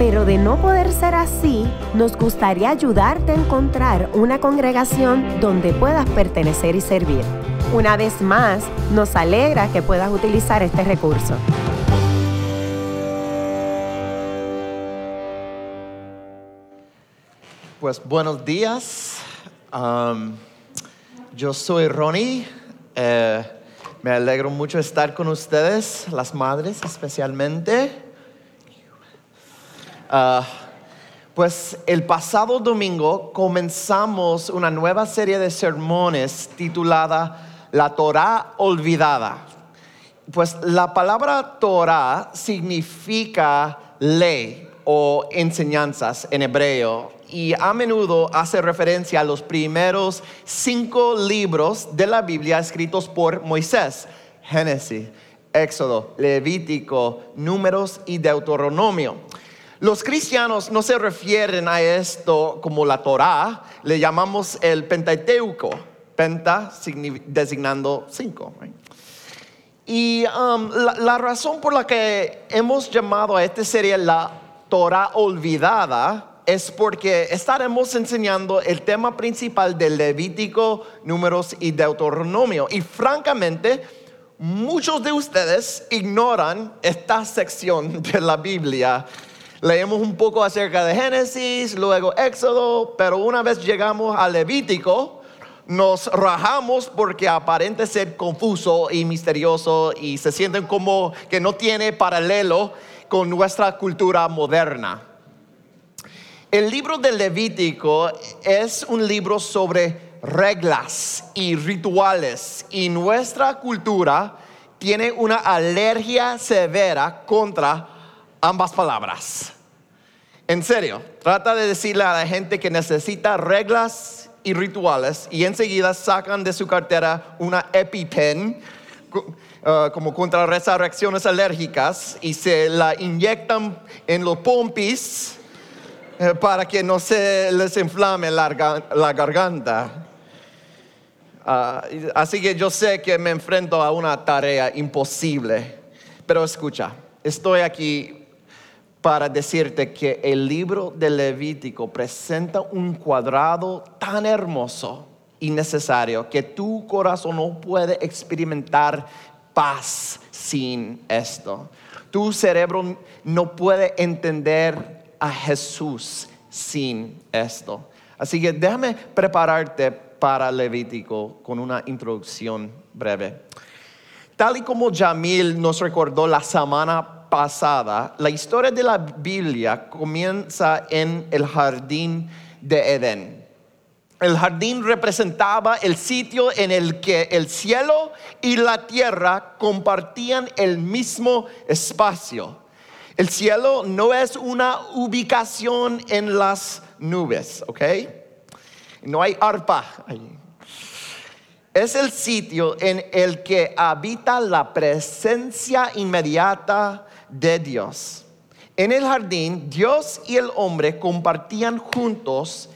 pero de no poder ser así, nos gustaría ayudarte a encontrar una congregación donde puedas pertenecer y servir. Una vez más, nos alegra que puedas utilizar este recurso. Pues buenos días. Yo soy Ronnie. Eh, me alegro mucho estar con ustedes, las madres especialmente. Ah, pues el pasado domingo comenzamos una nueva serie de sermones titulada La Torah Olvidada. Pues la palabra Torah significa ley o enseñanzas en hebreo y a menudo hace referencia a los primeros cinco libros de la Biblia escritos por Moisés, Génesis, Éxodo, Levítico, Números y Deuteronomio. Los cristianos no se refieren a esto como la Torá, le llamamos el Pentateuco, penta designando cinco. Y um, la, razón por la que hemos llamado a esta serie la Torah olvidada es porque estaremos enseñando el tema principal del Levítico, Números y Deuteronomio. Y francamente, muchos de ustedes ignoran esta sección de la Biblia. Leemos un poco acerca de Génesis, luego Éxodo, pero una vez llegamos al Levítico, nos rajamos porque aparente ser confuso y misterioso y se sienten como que no tiene paralelo con nuestra cultura moderna. El libro del Levítico es un libro sobre reglas y rituales y nuestra cultura tiene una alergia severa contra ambas palabras. En serio, trata de decirle a la gente que necesita reglas y rituales y enseguida sacan de su cartera una EpiPen uh, como contra reacciones alérgicas y se la inyectan en los pompis eh, para que no se les inflame la, garganta. Ah, así que yo sé que me enfrento a una tarea imposible, pero escucha, estoy aquí para decirte que el libro de Levítico presenta un cuadrado tan hermoso y necesario que tu corazón no puede experimentar paz sin esto. Tu cerebro no puede entender a Jesús sin esto. Así que déjame prepararte para Levítico con una introducción breve. Tal y como Jamil nos recordó la semana pasada, la historia de la Biblia comienza en el jardín de Edén. El jardín representaba el sitio en el que el cielo y la tierra compartían el mismo espacio. El cielo no es una ubicación en las nubes, ¿ok? No hay arpa Es el sitio en el que habita la presencia inmediata de Dios. En el jardín, Dios y el hombre compartían juntos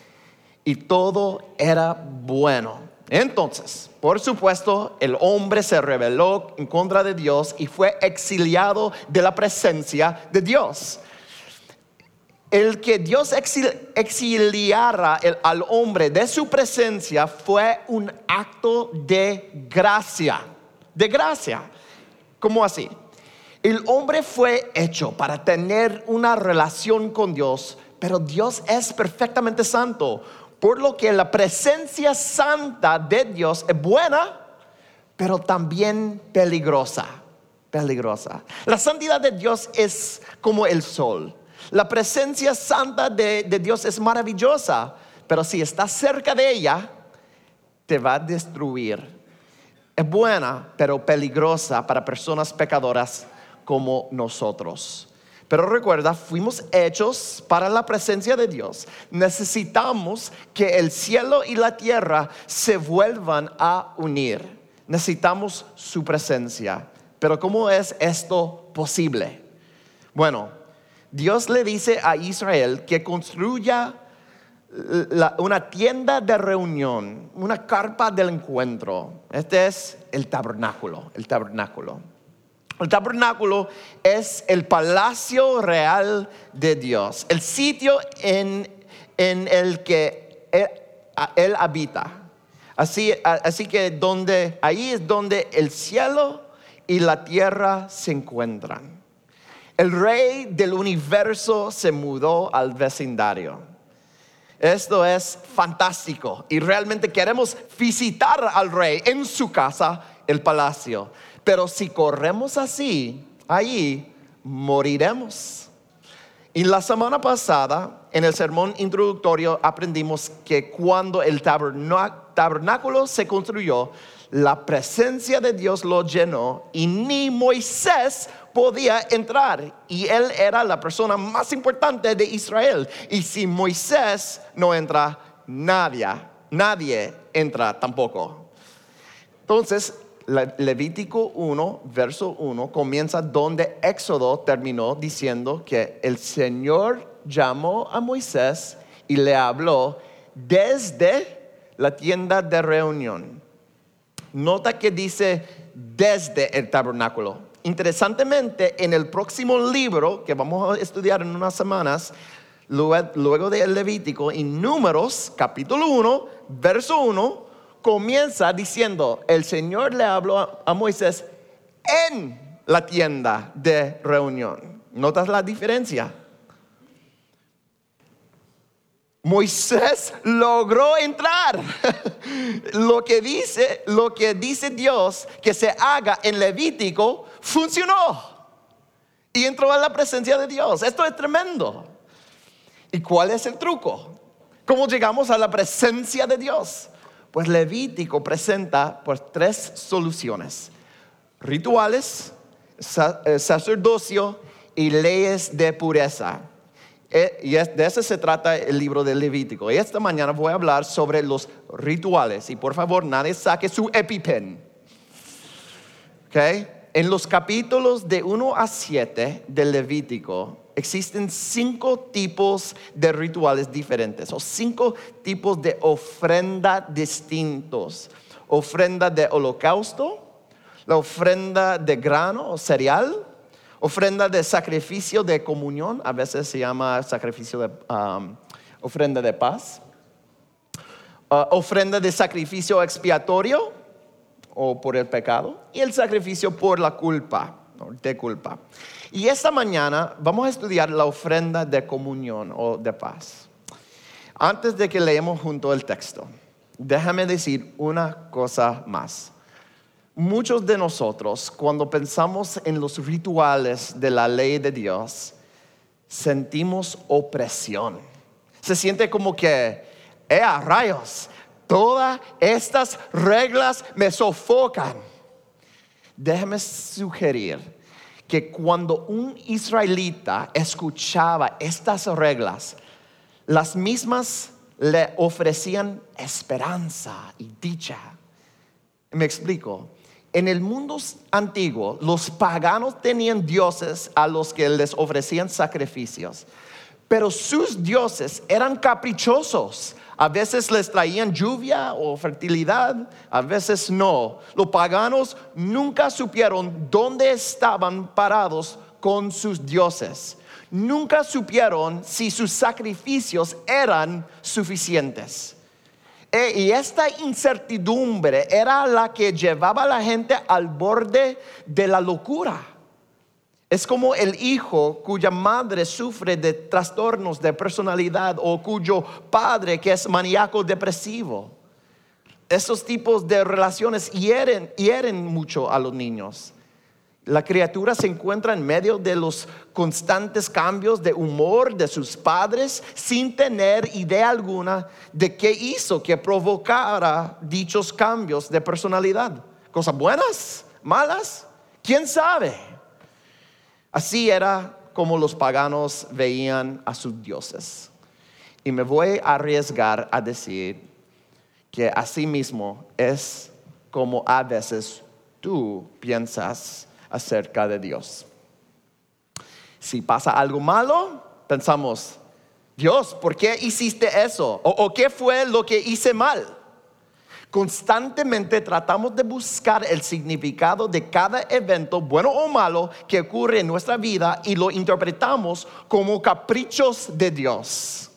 y todo era bueno. Entonces, por supuesto, el hombre se rebeló en contra de Dios y fue exiliado de la presencia de Dios. El que Dios exiliara al hombre de su presencia fue un acto de gracia. De gracia. ¿Cómo así? El hombre fue hecho para tener una relación con Dios, pero Dios es perfectamente santo por lo que la presencia santa de Dios es buena, pero también peligrosa. Peligrosa. La santidad de Dios es como el sol. La presencia santa de, Dios es maravillosa, pero si estás cerca de ella, te va a destruir. Es buena, pero peligrosa para personas pecadoras como nosotros. Pero recuerda, fuimos hechos para la presencia de Dios. Necesitamos que el cielo y la tierra se vuelvan a unir. Necesitamos su presencia. Pero ¿cómo es esto posible? Bueno, Dios le dice a Israel que construya una tienda de reunión, una carpa del encuentro. Este es el tabernáculo, el tabernáculo. El tabernáculo es el palacio real de Dios, el sitio en, el que él, habita. Así, así que donde, ahí es donde el cielo y la tierra se encuentran. El rey del universo se mudó al vecindario. Esto es fantástico y realmente queremos visitar al rey en su casa, el palacio. Pero si corremos así, ahí moriremos. Y la semana pasada, en el sermón introductorio, aprendimos que cuando el tabernáculo se construyó, la presencia de Dios lo llenó y ni Moisés podía entrar. Y él era la persona más importante de Israel. Y si Moisés no entra, nadie, nadie entra tampoco. Entonces, Levítico 1, verso 1, comienza donde Éxodo terminó diciendo que el Señor llamó a Moisés y le habló desde la tienda de reunión. Nota que dice desde el tabernáculo. Interesantemente, en el próximo libro que vamos a estudiar en unas semanas, luego, del Levítico, en Números, capítulo 1, verso 1, comienza diciendo, el Señor le habló a Moisés en la tienda de reunión. ¿Notas la diferencia? Moisés logró entrar. lo que dice, lo que dice Dios que se haga en Levítico funcionó. Y entró a la presencia de Dios. Esto es tremendo. ¿Y cuál es el truco? ¿Cómo llegamos a la presencia de Dios? Pues Levítico presenta pues, tres soluciones. Rituales, eh, sacerdocio y leyes de pureza. Eh, y de eso se trata el libro de Levítico. Y esta mañana voy a hablar sobre los rituales. Y por favor, nadie saque su EpiPen. ¿Okay? En los capítulos de 1 a 7 del Levítico, existen cinco tipos de rituales diferentes o cinco tipos de ofrenda distintos. Ofrenda de holocausto, la ofrenda de grano o cereal, ofrenda de sacrificio de comunión, a veces se llama sacrificio de um, ofrenda de paz, uh, ofrenda de sacrificio expiatorio o por el pecado y el sacrificio por la culpa, de culpa. Y esta mañana vamos a estudiar la ofrenda de comunión o de paz. Antes de que leemos junto el texto, déjame decir una cosa más. Muchos de nosotros, cuando pensamos en los rituales de la ley de Dios, sentimos opresión. Se siente como que, ¡eh, rayos! Todas estas reglas me sofocan. Déjame sugerir que cuando un israelita escuchaba estas reglas, las mismas le ofrecían esperanza y dicha. Me explico. En el mundo antiguo, los paganos tenían dioses a los que les ofrecían sacrificios, pero sus dioses eran caprichosos a veces les traían lluvia o fertilidad, a veces no. Los paganos nunca supieron dónde estaban parados con sus dioses. Nunca supieron si sus sacrificios eran suficientes. E, y esta incertidumbre era la que llevaba a la gente al borde de la locura. Es como el hijo cuya madre sufre de trastornos de personalidad o cuyo padre que es maníaco depresivo. Esos tipos de relaciones hieren, hieren mucho a los niños. La criatura se encuentra en medio de los constantes cambios de humor de sus padres sin tener idea alguna de qué hizo que provocara dichos cambios de personalidad. ¿Cosas buenas? ¿Malas? ¿Quién sabe? Así era como los paganos veían a sus dioses. Y me voy a arriesgar a decir que asimismo es como a veces tú piensas acerca de Dios. Si pasa algo malo, pensamos, Dios, ¿por qué hiciste eso? ¿O, qué fue lo que hice mal? Constantemente tratamos de buscar el significado de cada evento, bueno o malo, que ocurre en nuestra vida y lo interpretamos como caprichos de Dios.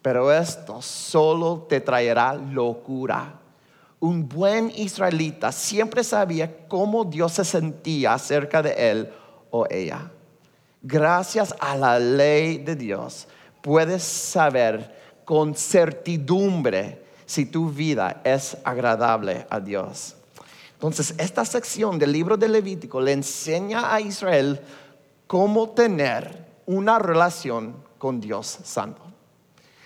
Pero esto solo te traerá locura. Un buen israelita siempre sabía cómo Dios se sentía acerca de él o ella. Gracias a la ley de Dios puedes saber con certidumbre si tu vida es agradable a Dios. Entonces, esta sección del libro de Levítico le enseña a Israel cómo tener una relación con Dios Santo.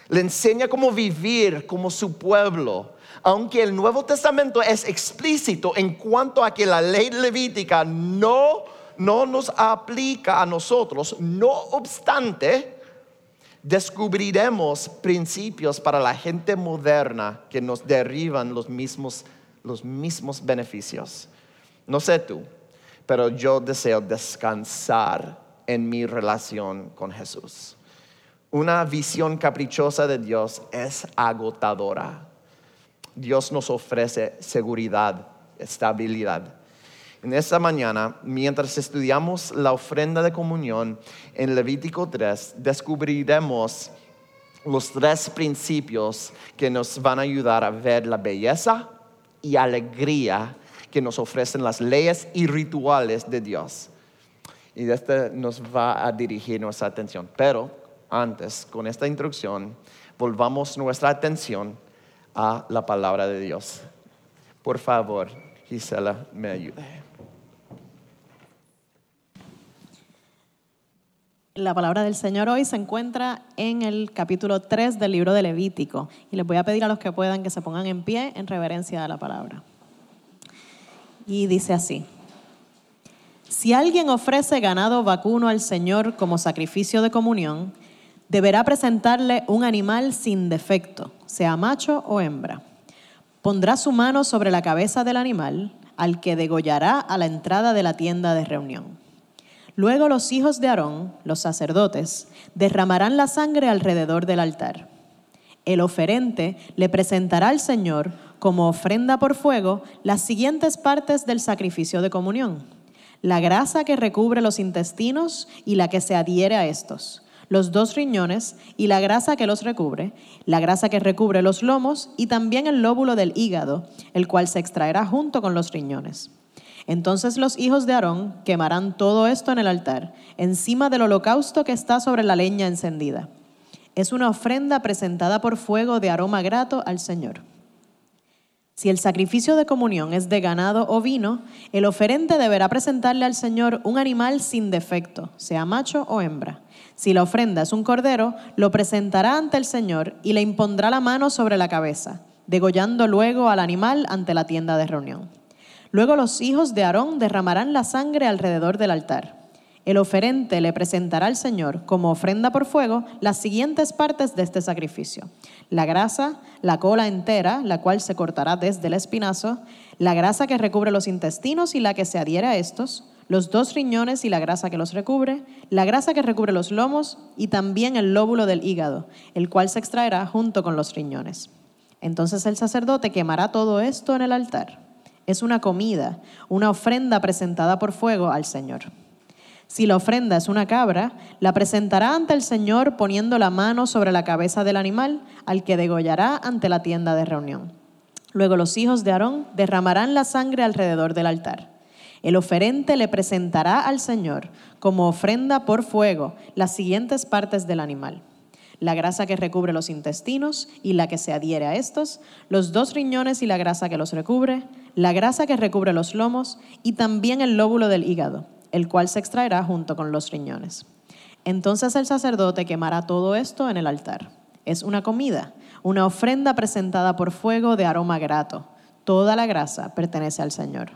Le enseña cómo vivir como su pueblo. Aunque el Nuevo Testamento es explícito en cuanto a que la ley levítica no no nos aplica a nosotros. No obstante, descubriremos principios para la gente moderna que nos derriban los mismos, los mismos beneficios. No sé tú, pero yo deseo descansar en mi relación con Jesús. Una visión caprichosa de Dios es agotadora. Dios nos ofrece seguridad, estabilidad en esta mañana, mientras estudiamos la ofrenda de comunión en Levítico 3, descubriremos los tres principios que nos van a ayudar a ver la belleza y alegría que nos ofrecen las leyes y rituales de Dios. Y este nos va a dirigir nuestra atención. Pero antes, con esta introducción, volvamos nuestra atención a la palabra de Dios. Por favor, Gisela, me ayude. La palabra del Señor hoy se encuentra en el capítulo 3 del libro de Levítico y les voy a pedir a los que puedan que se pongan en pie en reverencia a la palabra. Y dice así, si alguien ofrece ganado vacuno al Señor como sacrificio de comunión, deberá presentarle un animal sin defecto, sea macho o hembra. Pondrá su mano sobre la cabeza del animal, al que degollará a la entrada de la tienda de reunión. Luego los hijos de Aarón, los sacerdotes, derramarán la sangre alrededor del altar. El oferente le presentará al Señor como ofrenda por fuego las siguientes partes del sacrificio de comunión. La grasa que recubre los intestinos y la que se adhiere a estos, los dos riñones y la grasa que los recubre, la grasa que recubre los lomos y también el lóbulo del hígado, el cual se extraerá junto con los riñones entonces los hijos de Aarón quemarán todo esto en el altar, encima del holocausto que está sobre la leña encendida. Es una ofrenda presentada por fuego de aroma grato al Señor. Si el sacrificio de comunión es de ganado o vino, el oferente deberá presentarle al Señor un animal sin defecto, sea macho o hembra. Si la ofrenda es un cordero, lo presentará ante el Señor y le impondrá la mano sobre la cabeza, degollando luego al animal ante la tienda de reunión. Luego los hijos de Aarón derramarán la sangre alrededor del altar. El oferente le presentará al Señor como ofrenda por fuego las siguientes partes de este sacrificio. La grasa, la cola entera, la cual se cortará desde el espinazo, la grasa que recubre los intestinos y la que se adhiere a estos, los dos riñones y la grasa que los recubre, la grasa que recubre los lomos y también el lóbulo del hígado, el cual se extraerá junto con los riñones. Entonces el sacerdote quemará todo esto en el altar es una comida, una ofrenda presentada por fuego al Señor. Si la ofrenda es una cabra, la presentará ante el Señor poniendo la mano sobre la cabeza del animal, al que degollará ante la tienda de reunión. Luego los hijos de Aarón derramarán la sangre alrededor del altar. El oferente le presentará al Señor como ofrenda por fuego las siguientes partes del animal la grasa que recubre los intestinos y la que se adhiere a estos, los dos riñones y la grasa que los recubre, la grasa que recubre los lomos y también el lóbulo del hígado, el cual se extraerá junto con los riñones. Entonces el sacerdote quemará todo esto en el altar. Es una comida, una ofrenda presentada por fuego de aroma grato. Toda la grasa pertenece al Señor.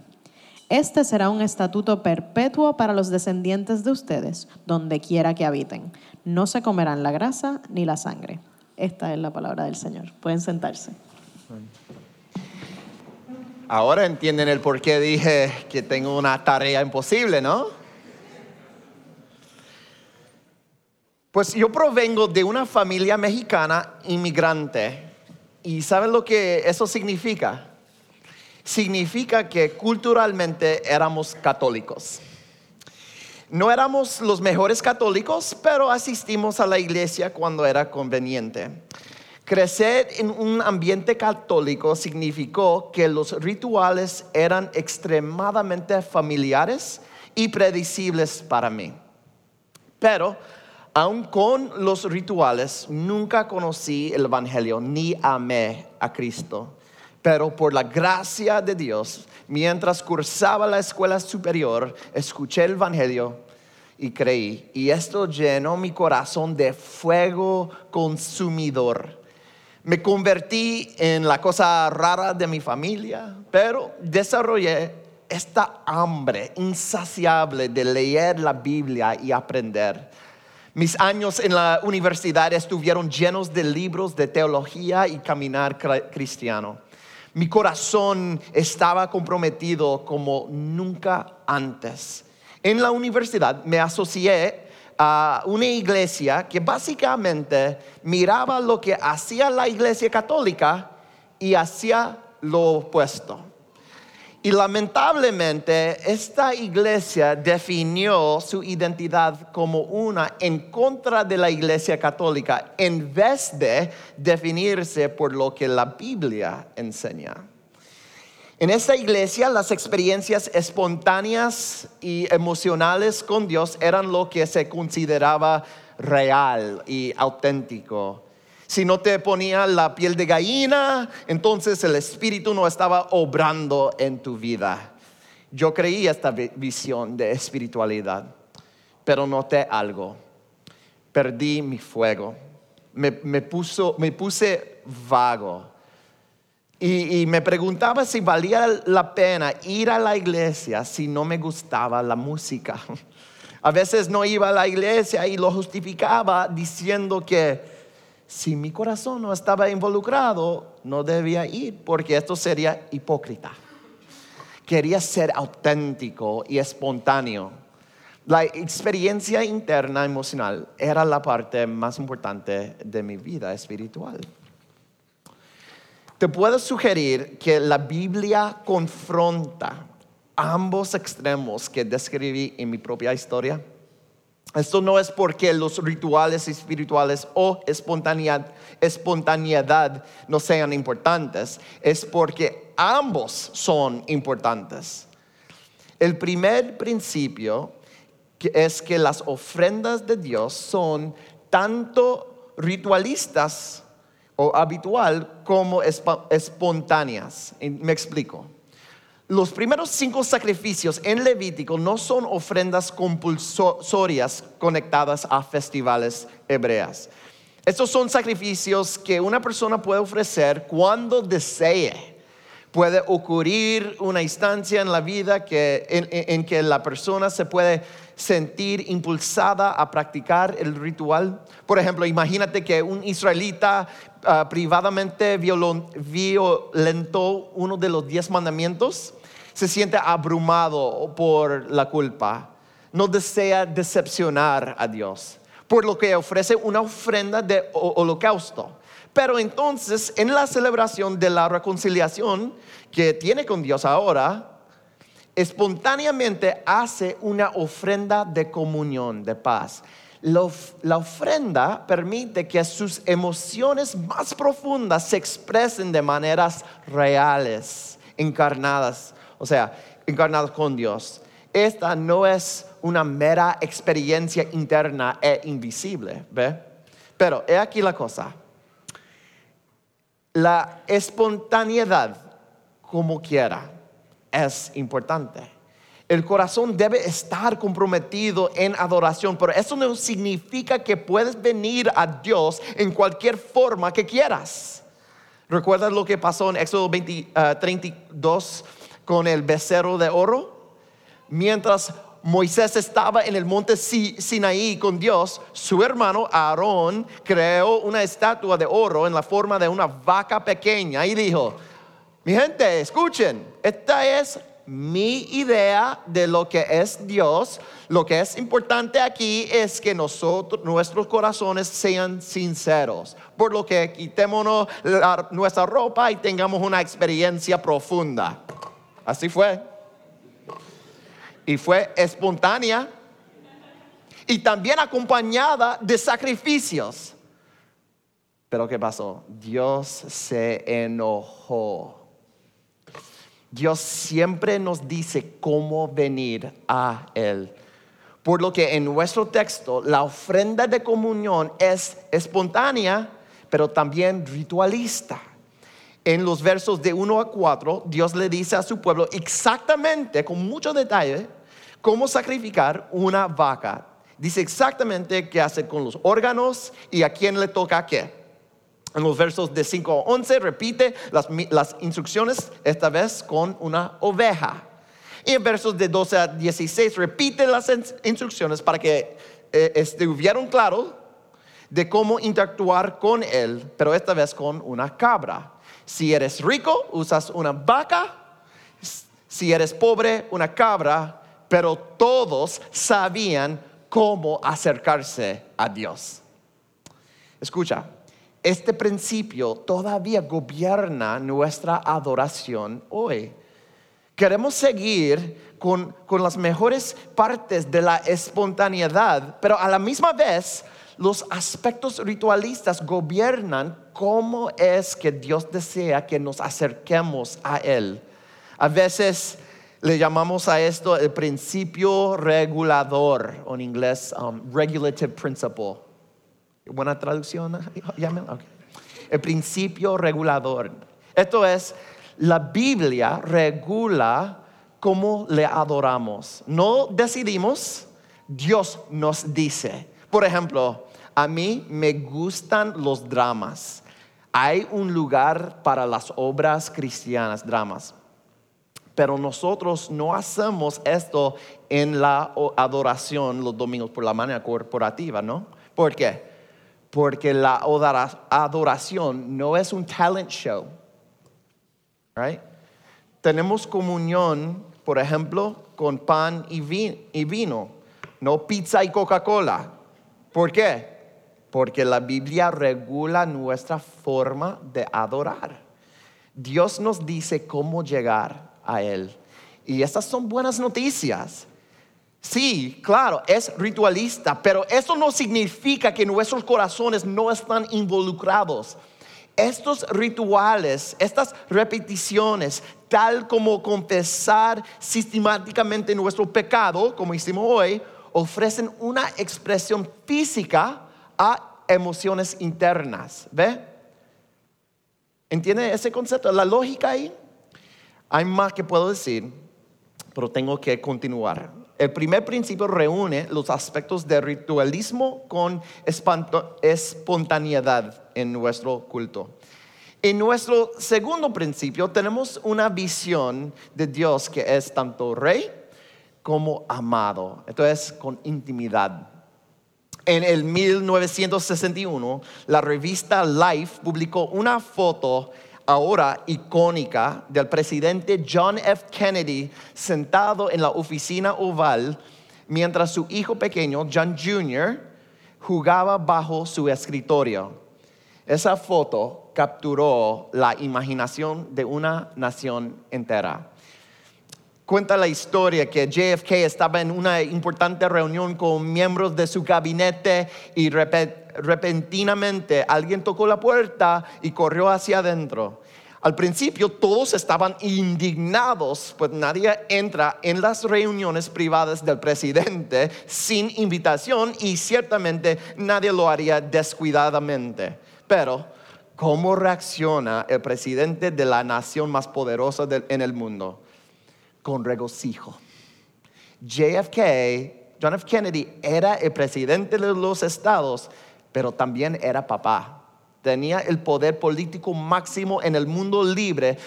Este será un estatuto perpetuo para los descendientes de ustedes, donde quiera que habiten. No se comerán la grasa ni la sangre. Esta es la palabra del Señor. Pueden sentarse. Ahora entienden el por qué dije que tengo una tarea imposible, ¿no? Pues yo provengo de una familia mexicana inmigrante. ¿Y saben lo que eso significa? significa que culturalmente éramos católicos. No éramos los mejores católicos, pero asistimos a la iglesia cuando era conveniente. Crecer en un ambiente católico significó que los rituales eran extremadamente familiares y predecibles para mí. Pero, aun con los rituales, nunca conocí el Evangelio ni amé a Cristo pero por la gracia de Dios, mientras cursaba la escuela superior, escuché el Evangelio y creí. Y esto llenó mi corazón de fuego consumidor. Me convertí en la cosa rara de mi familia, pero desarrollé esta hambre insaciable de leer la Biblia y aprender. Mis años en la universidad estuvieron llenos de libros de teología y caminar cristiano. Mi corazón estaba comprometido como nunca antes. En la universidad me asocié a una iglesia que básicamente miraba lo que hacía la iglesia católica y hacía lo opuesto. Y lamentablemente esta iglesia definió su identidad como una en contra de la iglesia católica en vez de definirse por lo que la Biblia enseña. En esta iglesia las experiencias espontáneas y emocionales con Dios eran lo que se consideraba real y auténtico. Si no te ponía la piel de gallina, entonces el Espíritu no estaba obrando en tu vida. Yo creí esta visión de espiritualidad, pero noté algo. Perdí mi fuego. Me, me puse vago. Y, me preguntaba si valía la pena ir a la iglesia si no me gustaba la música. A veces no iba a la iglesia y lo justificaba diciendo que si mi corazón no estaba involucrado, no debía ir porque esto sería hipócrita. Quería ser auténtico y espontáneo. La experiencia interna emocional era la parte más importante de mi vida espiritual. Te puedo sugerir que la Biblia confronta ambos extremos que describí en mi propia historia esto no es porque los rituales espirituales o espontaneidad, espontaneidad no sean importantes, es porque ambos son importantes. El primer principio es que las ofrendas de Dios son tanto ritualistas o habitual como espontáneas. Me explico. Los primeros cinco sacrificios en Levítico no son ofrendas compulsorias conectadas a festivales hebreas. Estos son sacrificios que una persona puede ofrecer cuando desee. Puede ocurrir una instancia en la vida en, que la persona se puede sentir impulsada a practicar el ritual. Por ejemplo, imagínate que un israelita ah, privadamente violentó uno de los diez mandamientos se siente abrumado por la culpa, no desea decepcionar a Dios, por lo que ofrece una ofrenda de holocausto. Pero entonces, en la celebración de la reconciliación que tiene con Dios ahora, espontáneamente hace una ofrenda de comunión, de paz. La ofrenda permite que sus emociones más profundas se expresen de maneras reales, encarnadas o sea, encarnado con Dios. Esta no es una mera experiencia interna e invisible, ¿ve? Pero he aquí la cosa. La espontaneidad, como quiera, es importante. El corazón debe estar comprometido en adoración, pero eso no significa que puedes venir a Dios en cualquier forma que quieras. ¿Recuerdas lo que pasó en Éxodo 20, 32? con el becerro de oro? mientras Moisés estaba en el monte Sinaí con Dios, su hermano Aarón creó una estatua de oro en la forma de una vaca pequeña y dijo, mi gente, escuchen, esta es mi idea de lo que es Dios. Lo que es importante aquí es que nosotros, nuestros corazones sean sinceros, por lo que quitémonos nuestra ropa y tengamos una experiencia profunda. Así fue. Y fue espontánea y también acompañada de sacrificios. Pero ¿qué pasó? Dios se enojó Dios siempre nos dice cómo venir a Él. Por lo que en nuestro texto la ofrenda de comunión es espontánea, pero también ritualista. En los versos de 1 a 4, Dios le dice a su pueblo exactamente, con mucho detalle, cómo sacrificar una vaca. Dice exactamente qué hacer con los órganos y a quién le toca qué. En los versos de 5 a 11 repite las, instrucciones, esta vez con una oveja. Y en versos de 12 a 16 repite las instrucciones para que eh, estuvieran claros de cómo interactuar con él, pero esta vez con una cabra. Si eres rico, usas una vaca. Si eres pobre, una cabra. Pero todos sabían cómo acercarse a Dios. Escucha, este principio todavía gobierna nuestra adoración hoy. Queremos seguir con, las mejores partes de la espontaneidad, pero a la misma vez los aspectos ritualistas gobiernan cómo es que Dios desea que nos acerquemos a Él. A veces le llamamos a esto el principio regulador, o en inglés, um, regulative principle. Buena traducción. El principio regulador. Esto es, la Biblia regula cómo le adoramos. No decidimos, Dios nos dice. Por ejemplo, a mí me gustan los dramas. Hay un lugar para las obras cristianas, dramas. Pero nosotros no hacemos esto en la adoración los domingos por la manera corporativa, ¿no? ¿Por qué? Porque la adoración no es un talent show. Tenemos comunión, por ejemplo, con pan y vino, no pizza y Coca-Cola. ¿Por qué? Porque la Biblia regula nuestra forma de adorar. Dios nos dice cómo llegar a Él. Y estas son buenas noticias. Sí, claro, es ritualista, pero eso no significa que nuestros corazones no están involucrados. Estos rituales, estas repeticiones, tal como confesar sistemáticamente nuestro pecado, como hicimos hoy, ofrecen una expresión física a emociones internas. ¿Ve? ¿Entiende ese concepto? La lógica ahí. Hay más que puedo decir, pero tengo que continuar. El primer principio reúne los aspectos de ritualismo con espontaneidad en nuestro culto. En nuestro segundo principio tenemos una visión de Dios que es tanto rey como amado, entonces con intimidad. En el 1961, la revista Life publicó una foto ahora icónica del presidente John F. Kennedy sentado en la oficina oval mientras su hijo pequeño, John Jr., jugaba bajo su escritorio. Esa foto capturó la imaginación de una nación entera. Cuenta la historia que JFK estaba en una importante reunión con miembros de su gabinete y repentinamente alguien tocó la puerta y corrió hacia adentro. Al principio todos estaban indignados, pues nadie entra en las reuniones privadas del presidente sin invitación y ciertamente nadie lo haría descuidadamente. Pero, ¿cómo reacciona el presidente de la nación más poderosa en el mundo? Con regocijo. JFK, John F. Kennedy, era el presidente de los estados, pero también era papá tenía el poder político máximo en el mundo libre,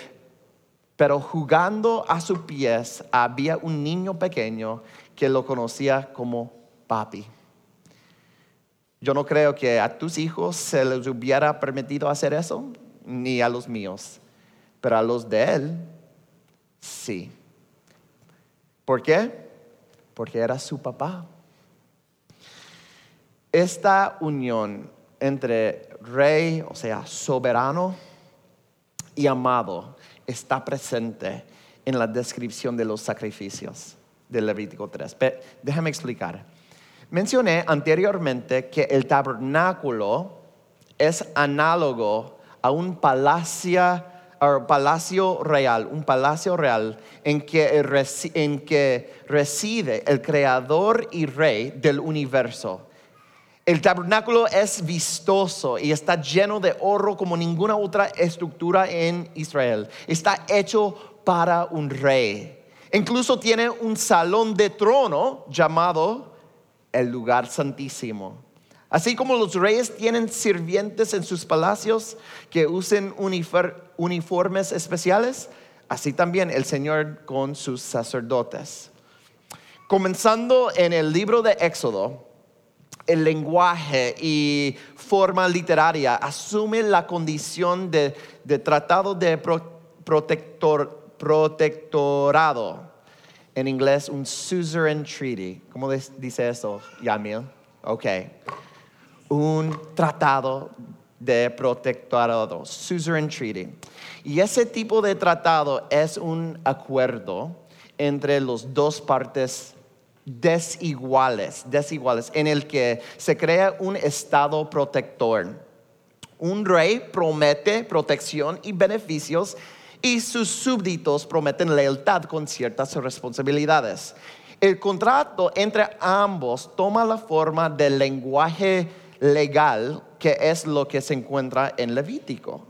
pero jugando a sus pies había un niño pequeño que lo conocía como papi. Yo no creo que a tus hijos se les hubiera permitido hacer eso, ni a los míos, pero a los de él, sí. ¿Por qué? Porque era su papá. Esta unión entre rey, o sea, soberano y amado, está presente en la descripción de los sacrificios de Levítico 3. déjame explicar. Mencioné anteriormente que el tabernáculo es análogo a un palacio, palacio real, un palacio real en que reside el creador y rey del universo. El tabernáculo es vistoso y está lleno de oro como ninguna otra estructura en Israel. Está hecho para un rey. Incluso tiene un salón de trono llamado el lugar santísimo. Así como los reyes tienen sirvientes en sus palacios que usen uniformes especiales, así también el Señor con sus sacerdotes. Comenzando en el libro de Éxodo, el lenguaje y forma literaria asume la condición de, tratado de protectorado. En inglés, un suzerain treaty. ¿Cómo dice eso, Yamil? Ok un tratado de protectorado, suzerain treaty. Y ese tipo de tratado es un acuerdo entre las dos partes desiguales, desiguales, en el que se crea un estado protector. Un rey promete protección y beneficios y sus súbditos prometen lealtad con ciertas responsabilidades. El contrato entre ambos toma la forma del lenguaje legal que es lo que se encuentra en Levítico.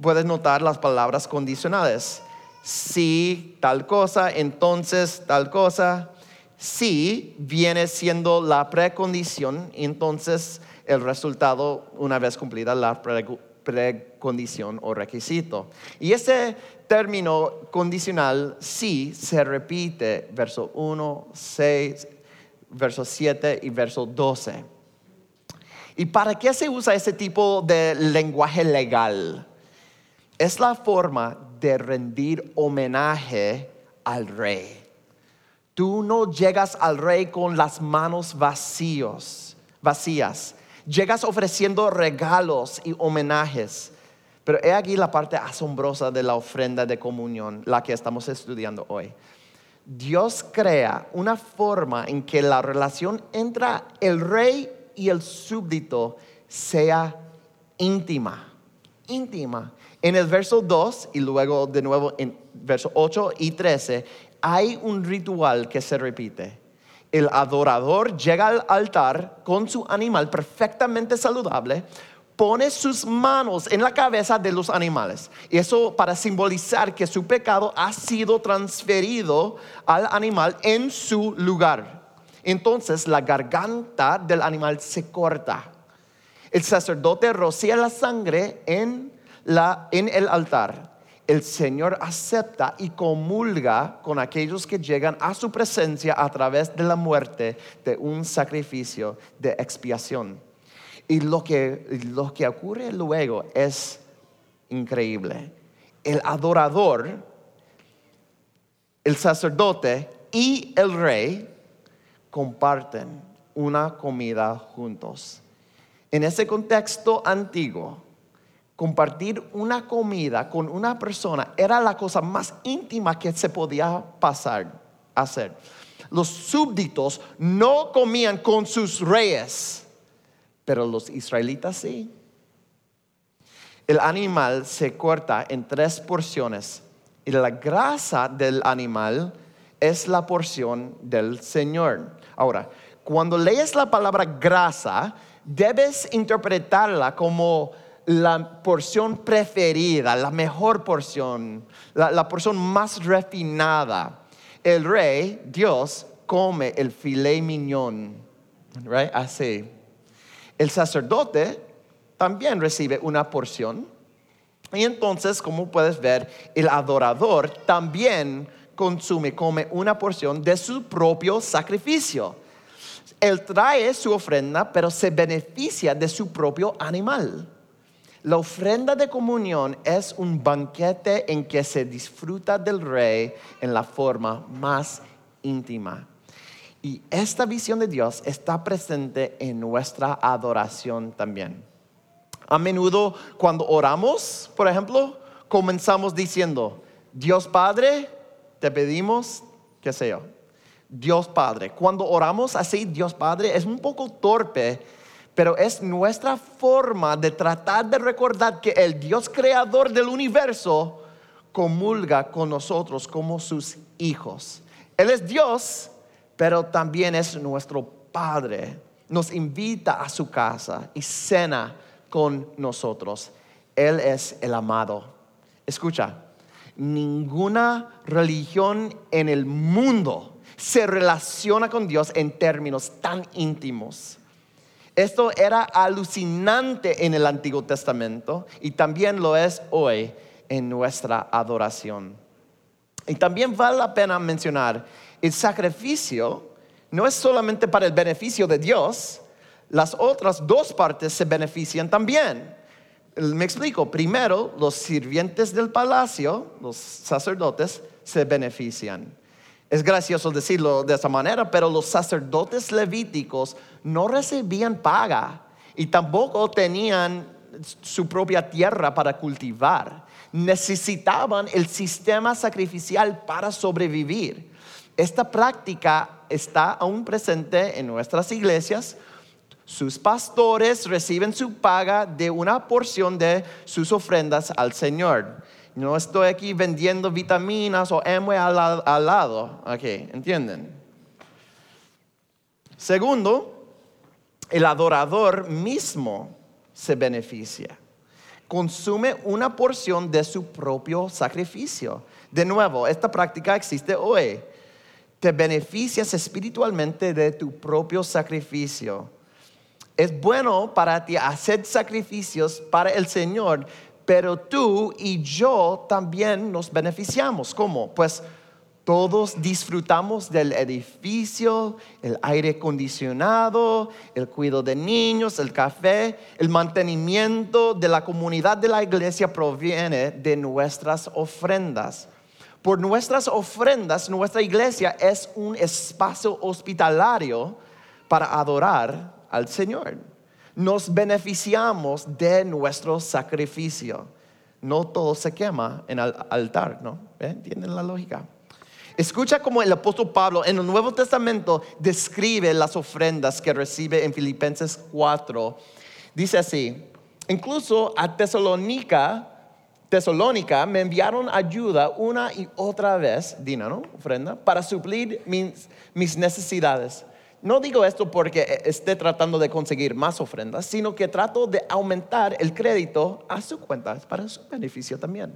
Puedes notar las palabras condicionales. Si tal cosa, entonces tal cosa. Si viene siendo la precondición, entonces el resultado una vez cumplida la precondición o requisito. Y ese término condicional sí se repite verso 1, 6, verso 7 y verso 12. ¿Y para qué se usa ese tipo de lenguaje legal? Es la forma de rendir homenaje al rey. Tú no llegas al rey con las manos vacíos, vacías. Llegas ofreciendo regalos y homenajes. Pero he aquí la parte asombrosa de la ofrenda de comunión, la que estamos estudiando hoy. Dios crea una forma en que la relación entre el rey y el súbdito sea íntima, íntima. En el verso 2 y luego de nuevo en verso 8 y 13 hay un ritual que se repite. El adorador llega al altar con su animal perfectamente saludable, pone sus manos en la cabeza de los animales. Y eso para simbolizar que su pecado ha sido transferido al animal en su lugar. Entonces la garganta del animal se corta. El sacerdote rocía la sangre en, el altar. El Señor acepta y comulga con aquellos que llegan a su presencia a través de la muerte de un sacrificio de expiación. Y lo que, lo que ocurre luego es increíble. El adorador, el sacerdote y el rey comparten una comida juntos. En ese contexto antiguo, compartir una comida con una persona era la cosa más íntima que se podía pasar, hacer. Los súbditos no comían con sus reyes, pero los israelitas sí. El animal se corta en tres porciones y la grasa del animal es la porción del Señor. Ahora, cuando lees la palabra grasa, debes interpretarla como la porción preferida, la mejor porción, la, porción más refinada. El rey, Dios, come el filet mignon, right? Así. El sacerdote también recibe una porción Y entonces, como puedes ver, el adorador también consume, come una porción de su propio sacrificio. Él trae su ofrenda, pero se beneficia de su propio animal. La ofrenda de comunión es un banquete en que se disfruta del rey en la forma más íntima. Y esta visión de Dios está presente en nuestra adoración también. A menudo cuando oramos, por ejemplo, comenzamos diciendo, Dios Padre, te pedimos, qué sé yo, Dios Padre. Cuando oramos así, Dios Padre, es un poco torpe, pero es nuestra forma de tratar de recordar que el Dios creador del universo comulga con nosotros como sus hijos. Él es Dios, pero también es nuestro Padre. Nos invita a su casa y cena con nosotros. Él es el amado. Escucha, ninguna religión en el mundo se relaciona con Dios en términos tan íntimos. Esto era alucinante en el Antiguo Testamento y también lo es hoy en nuestra adoración. Y también vale la pena mencionar, el sacrificio no es solamente para el beneficio de Dios, las otras dos partes se benefician también. Me explico, primero los sirvientes del palacio, los sacerdotes, se benefician. Es gracioso decirlo de esa manera, pero los sacerdotes levíticos no recibían paga y tampoco tenían su propia tierra para cultivar. Necesitaban el sistema sacrificial para sobrevivir. Esta práctica está aún presente en nuestras iglesias. Sus pastores reciben su paga de una porción de sus ofrendas al Señor. No estoy aquí vendiendo vitaminas o M al, lado. Ok, ¿entienden? Segundo, el adorador mismo se beneficia. Consume una porción de su propio sacrificio. De nuevo, esta práctica existe hoy. Te beneficias espiritualmente de tu propio sacrificio. Es bueno para ti hacer sacrificios para el Señor, pero tú y yo también nos beneficiamos. ¿Cómo? Pues todos disfrutamos del edificio, el aire acondicionado, el cuidado de niños, el café, el mantenimiento de la comunidad de la iglesia proviene de nuestras ofrendas. Por nuestras ofrendas, nuestra iglesia es un espacio hospitalario para adorar al Señor nos beneficiamos de nuestro sacrificio. No todo se quema en el altar, ¿no? ¿Entienden la lógica? Escucha cómo el apóstol Pablo en el Nuevo Testamento describe las ofrendas que recibe en Filipenses 4. Dice así, incluso a Tesalónica, Tesalónica me enviaron ayuda una y otra vez, Dina, ¿no? Ofrenda, para suplir mis necesidades no digo esto porque esté tratando de conseguir más ofrendas, sino que trato de aumentar el crédito a su cuenta para su beneficio también.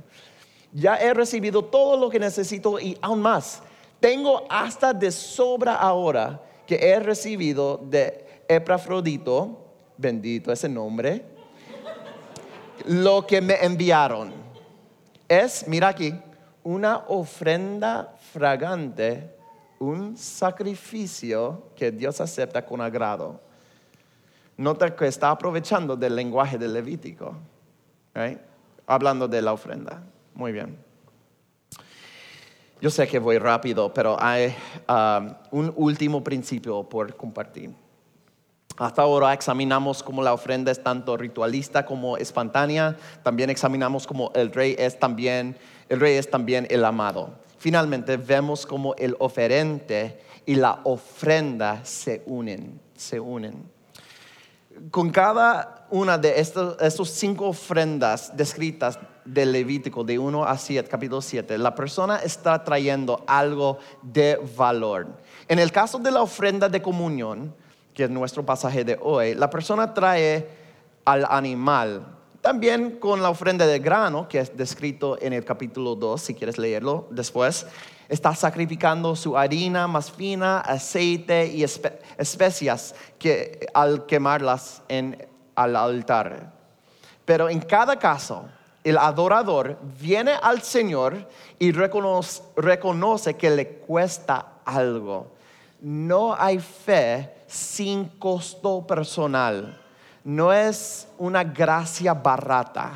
Ya he recibido todo lo que necesito y aún más. Tengo hasta de sobra ahora que he recibido de Epafrodito, bendito ese nombre, lo que me enviaron. Es, mira aquí, una ofrenda fragante un sacrificio que Dios acepta con agrado. Nota que está aprovechando del lenguaje del Levítico, hablando de la ofrenda. Muy bien. Yo sé que voy rápido, pero hay um, un último principio por compartir. Hasta ahora examinamos cómo la ofrenda es tanto ritualista como espontánea. También examinamos cómo el rey es también, el rey es también el amado finalmente vemos como el oferente y la ofrenda se unen, se unen. Con cada una de estos, cinco ofrendas descritas del Levítico de 1 a 7, capítulo 7, la persona está trayendo algo de valor. En el caso de la ofrenda de comunión, que es nuestro pasaje de hoy, la persona trae al animal también con la ofrenda de grano, que es descrito en el capítulo 2, si quieres leerlo después, está sacrificando su harina más fina, aceite y especias que, al quemarlas en al altar. Pero en cada caso, el adorador viene al Señor y reconoce que le cuesta algo. No hay fe sin costo personal. No es una gracia barata.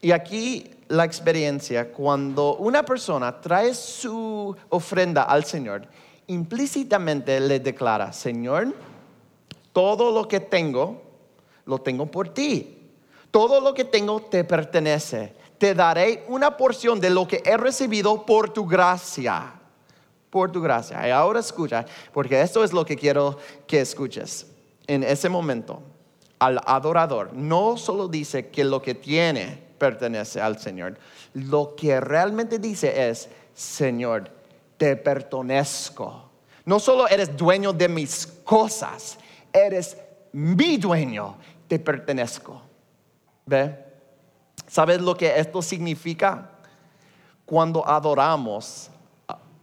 Y aquí la experiencia, cuando una persona trae su ofrenda al Señor, implícitamente le declara, Señor, todo lo que tengo, lo tengo por ti. Todo lo que tengo te pertenece. Te daré una porción de lo que he recibido por tu gracia. Por tu gracia. Y ahora escucha, porque esto es lo que quiero que escuches. En ese momento, al adorador no solo dice que lo que tiene pertenece al Señor, lo que realmente dice es, Señor, te pertenezco. No solo eres dueño de mis cosas, eres mi dueño, te pertenezco. ¿Ve? ¿Sabes lo que esto significa? Cuando adoramos,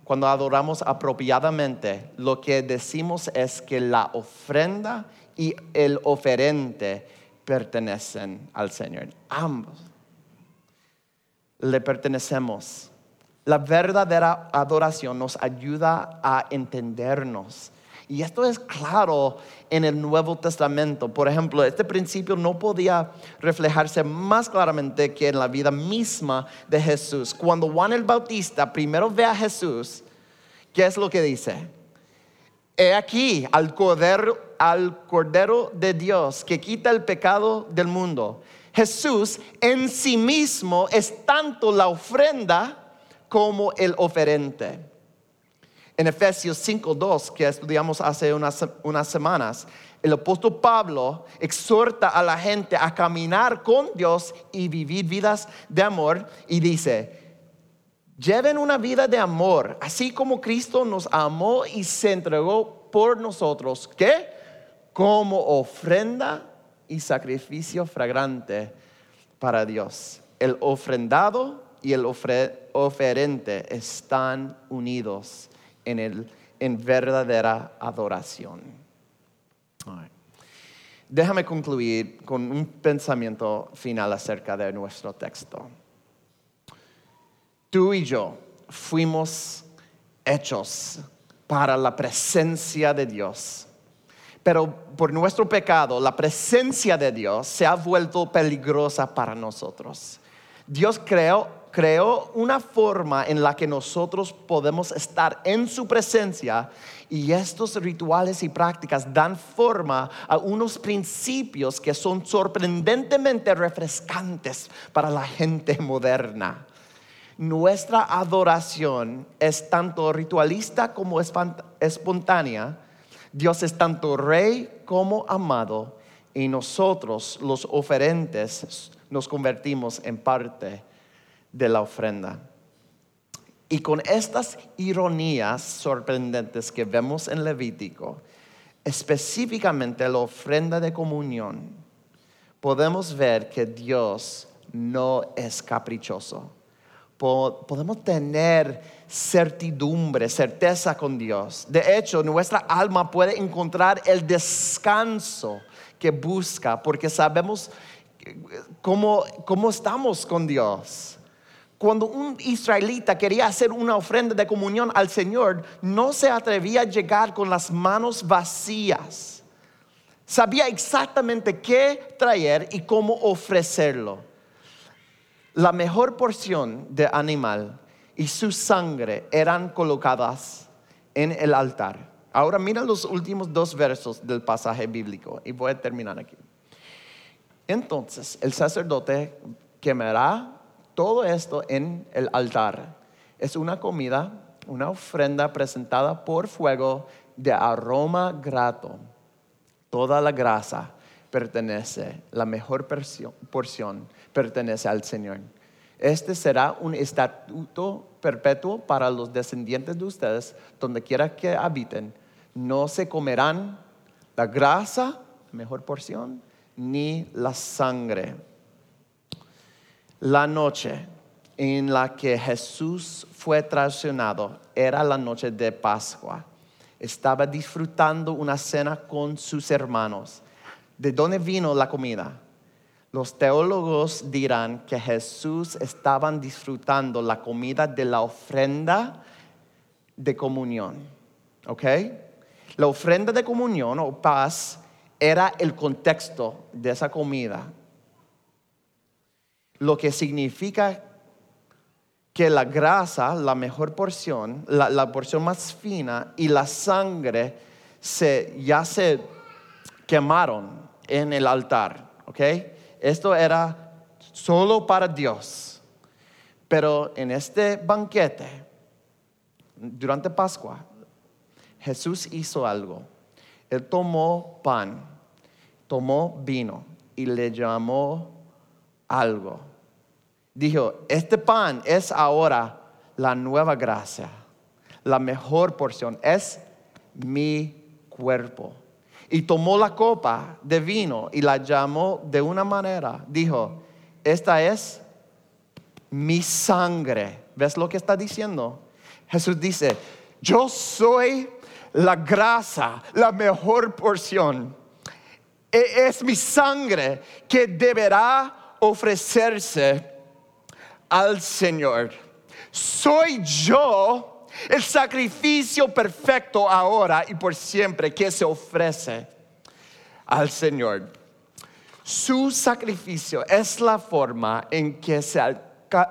cuando adoramos apropiadamente, lo que decimos es que la ofrenda y el oferente pertenecen al Señor. Ambos le pertenecemos. La verdadera adoración nos ayuda a entendernos. Y esto es claro en el Nuevo Testamento. Por ejemplo, este principio no podía reflejarse más claramente que en la vida misma de Jesús. Cuando Juan el Bautista primero ve a Jesús, ¿qué es lo que dice? He aquí al cordero, al cordero de Dios que quita el pecado del mundo. Jesús en sí mismo es tanto la ofrenda como el oferente. En Efesios 5.2, que estudiamos hace unas, unas semanas, el apóstol Pablo exhorta a la gente a caminar con Dios y vivir vidas de amor y dice, lleven una vida de amor, así como Cristo nos amó y se entregó por nosotros, ¿qué? Como ofrenda y sacrificio fragrante para Dios. El ofrendado y el oferente están unidos en, el, en verdadera adoración. Déjame concluir con un pensamiento final acerca de nuestro texto. Tú y yo fuimos hechos para la presencia de Dios. Pero por nuestro pecado, la presencia de Dios se ha vuelto peligrosa para nosotros. Dios creó creó una forma en la que nosotros podemos estar en su presencia y estos rituales y prácticas dan forma a unos principios que son sorprendentemente refrescantes para la gente moderna. Nuestra adoración es tanto ritualista como espontánea. Dios es tanto rey como amado y nosotros los oferentes nos convertimos en parte de la ofrenda. Y con estas ironías sorprendentes que vemos en Levítico, específicamente la ofrenda de comunión, podemos ver que Dios no es caprichoso. Podemos tener certidumbre, certeza con Dios. De hecho, nuestra alma puede encontrar el descanso que busca porque sabemos cómo, cómo estamos con Dios cuando un israelita quería hacer una ofrenda de comunión al Señor, no se atrevía a llegar con las manos vacías. Sabía exactamente qué traer y cómo ofrecerlo. La mejor porción de animal y su sangre eran colocadas en el altar. Ahora mira los últimos dos versos del pasaje bíblico y voy a terminar aquí. Entonces el sacerdote quemará todo esto en el altar. Es una comida, una ofrenda presentada por fuego de aroma grato. Toda la grasa pertenece, la mejor porción pertenece al Señor. Este será un estatuto perpetuo para los descendientes de ustedes, donde quiera que habiten. No se comerán la grasa, mejor porción, ni la sangre la noche en la que Jesús fue traicionado era la noche de Pascua. Estaba disfrutando una cena con sus hermanos. ¿De dónde vino la comida? los teólogos dirán que Jesús estaban disfrutando la comida de la ofrenda de comunión. ¿Ok? La ofrenda de comunión o paz era el contexto de esa comida. Lo que significa que la grasa, la mejor porción, la, porción más fina y la sangre se, ya se quemaron en el altar. Esto era solo para Dios. Pero en este banquete, durante Pascua, Jesús hizo algo. Él tomó pan, tomó vino y le llamó algo. Dijo, este pan es ahora la nueva gracia, la mejor porción, es mi cuerpo y tomó la copa de vino y la llamó de una manera. Dijo, esta es mi sangre. ¿Ves lo que está diciendo? Jesús dice, yo soy la grasa, la mejor porción. E-, es mi sangre que deberá ofrecerse al Señor. Soy yo el sacrificio perfecto ahora y por siempre que se ofrece al Señor. Su sacrificio es la forma en que se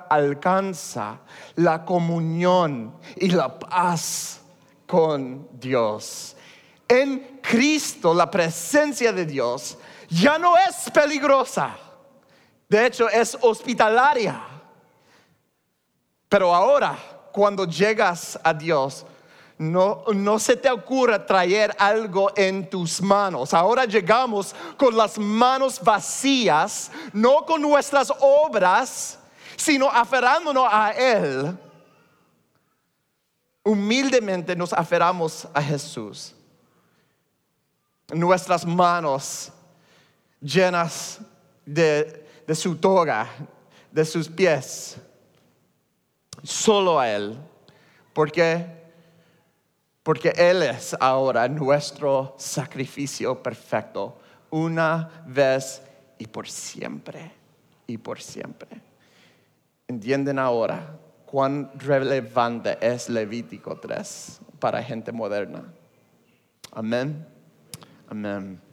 alcanza la comunión y la paz con Dios. En Cristo la presencia de Dios ya no es peligrosa. De hecho, es hospitalaria. Pero ahora cuando llegas a Dios, no, no, se te ocurra traer algo en tus manos. Ahora llegamos con las manos vacías, no con nuestras obras, sino aferrándonos a Él. Humildemente nos aferramos a Jesús. Nuestras manos llenas de, de su toga, de sus pies solo a Él. Porque, porque Él es ahora nuestro sacrificio perfecto, una vez y por siempre, y por siempre. ¿Entienden ahora cuán relevante es Levítico 3 para gente moderna? Amén. Amén.